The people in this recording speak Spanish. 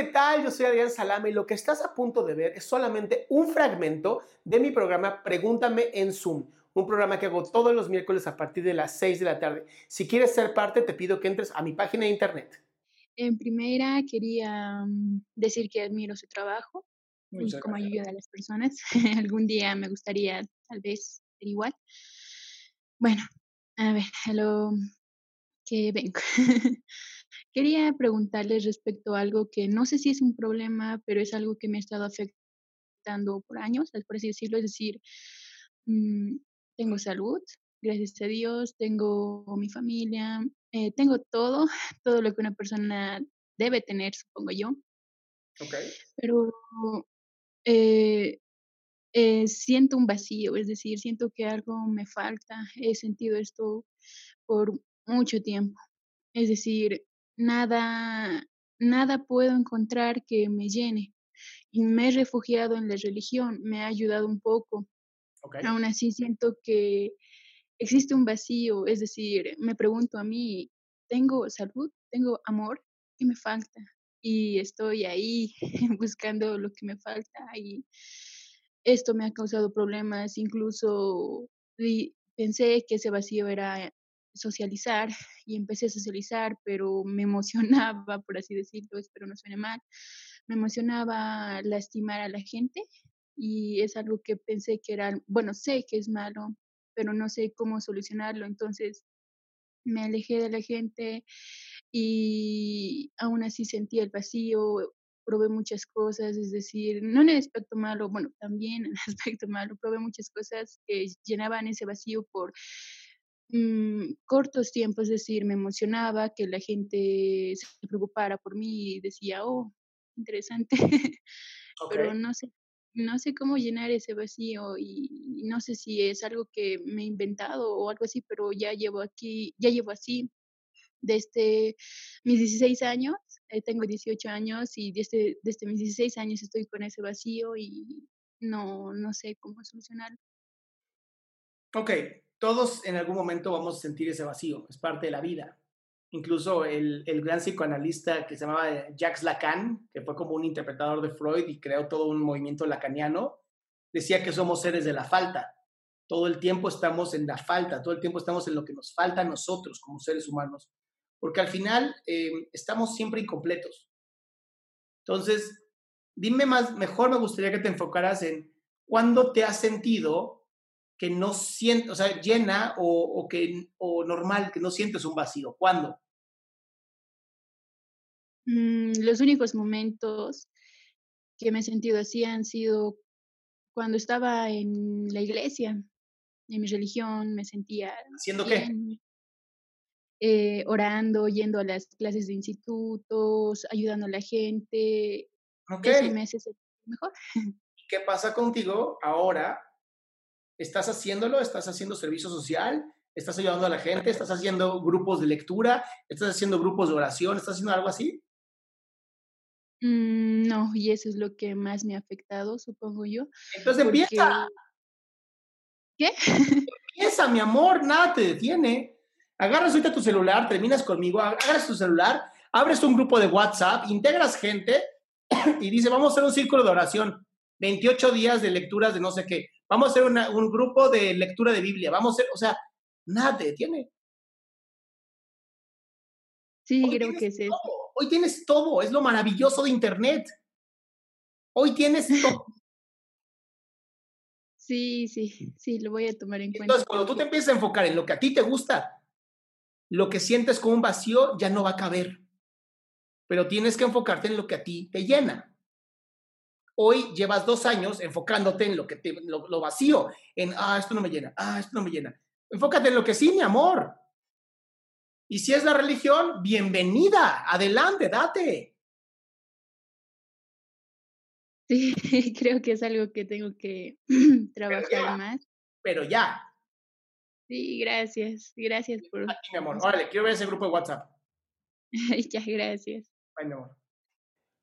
¿qué tal? Yo soy Adrián Salame y lo que estás a punto de ver es solamente un fragmento de mi programa Pregúntame en Zoom, un programa que hago todos los miércoles a partir de las 6 de la tarde. Si quieres ser parte, te pido que entres a mi página de internet. En primera, quería mm, decir que admiro su trabajo y Muchas cómo gracias. ayuda a las personas. Algún día me gustaría, tal vez, ser igual. Bueno, a ver, a lo que vengo. Quería preguntarles respecto a algo que no sé si es un problema, pero es algo que me ha estado afectando por años, por así decirlo. Es decir, mm, tengo salud, gracias a Dios, tengo mi familia, eh, tengo todo, todo lo que una persona debe tener, supongo yo, Ok. pero eh, eh, siento un vacío, es decir, siento que algo me falta. He sentido esto por mucho tiempo. Es decir, nada, nada puedo encontrar que me llene. Y me he refugiado en la religión, me ha ayudado un poco. Ok. Aún así siento que existe un vacío, es decir, me pregunto a mí, ¿tengo salud? ¿Tengo amor? ¿Qué me falta? Y estoy ahí buscando lo que me falta y esto me ha causado problemas, incluso pensé que ese vacío era socializar y empecé a socializar, pero me emocionaba, por así decirlo, espero no suene mal, me emocionaba lastimar a la gente y es algo que pensé que era, bueno, sé que es malo, pero no sé cómo solucionarlo, entonces me alejé de la gente y aún así sentía el vacío, probé muchas cosas, es decir, no en el aspecto malo, bueno, también en el aspecto malo, probé muchas cosas que llenaban ese vacío por mm, cortos tiempos, es decir, me emocionaba que la gente se preocupara por mí y decía, oh, interesante, Ok. pero no sé, no sé cómo llenar ese vacío y, y no sé si es algo que me he inventado o algo así, pero ya llevo aquí, ya llevo así desde mis 16 años, eh, tengo 18 años y desde, desde mis 16 años estoy con ese vacío y no, no sé cómo solucionarlo. Ok, todos en algún momento vamos a sentir ese vacío, es parte de la vida. Incluso el, el gran psicoanalista que se llamaba Jacques Lacan, que fue como un interpretador de Freud y creó todo un movimiento lacaniano, decía que somos seres de la falta. Todo el tiempo estamos en la falta, todo el tiempo estamos en lo que nos falta a nosotros como seres humanos, porque al final eh, estamos siempre incompletos. Entonces, dime más, mejor me gustaría que te enfocaras en cuándo te has sentido que no sientes, o sea, llena o, o que, o normal, que no sientes un vacío. ¿Cuándo? Mm, los únicos momentos que me he sentido así han sido cuando estaba en la iglesia, en mi religión, me sentía ¿Haciendo qué? eh, orando, yendo a las clases de institutos, ayudando a la gente. Ok. Eso me hace sentir mejor. ¿Qué pasa contigo ahora? ¿Estás haciéndolo? ¿Estás haciendo servicio social? ¿Estás ayudando a la gente? ¿Estás haciendo grupos de lectura? ¿Estás haciendo grupos de oración? ¿Estás haciendo algo así? Mm, no, y eso es lo que más me ha afectado, supongo yo. Entonces Porque empieza, ¿Qué? empieza, mi amor, nada te detiene. Agarras ahorita tu celular, terminas conmigo, agarras tu celular, abres un grupo de WhatsApp, integras gente y dice, vamos a hacer un círculo de oración, 28 días de lecturas de no sé qué, vamos a hacer un grupo de lectura de Biblia, vamos a hacer, o sea, nada te detiene. Sí, creo que es eso. Hoy tienes todo, es lo maravilloso de Internet. Hoy tienes todo. Sí, sí, sí, lo voy a tomar en cuenta. Entonces, cuando tú te empiezas a enfocar en lo que a ti te gusta, lo que sientes como un vacío ya no va a caber. Pero tienes que enfocarte en lo que a ti te llena. Hoy llevas dos años enfocándote en lo que te, lo, vacío, en, ah, esto no me llena, ah, esto no me llena. Enfócate en lo que sí, mi amor. Y si es la religión, bienvenida, adelante, date. Sí, creo que es algo que tengo que trabajar más. Pero ya. Sí, gracias. Gracias por. mi amor. Órale, quiero ver ese grupo de WhatsApp. ya, gracias. Ay, mi amor.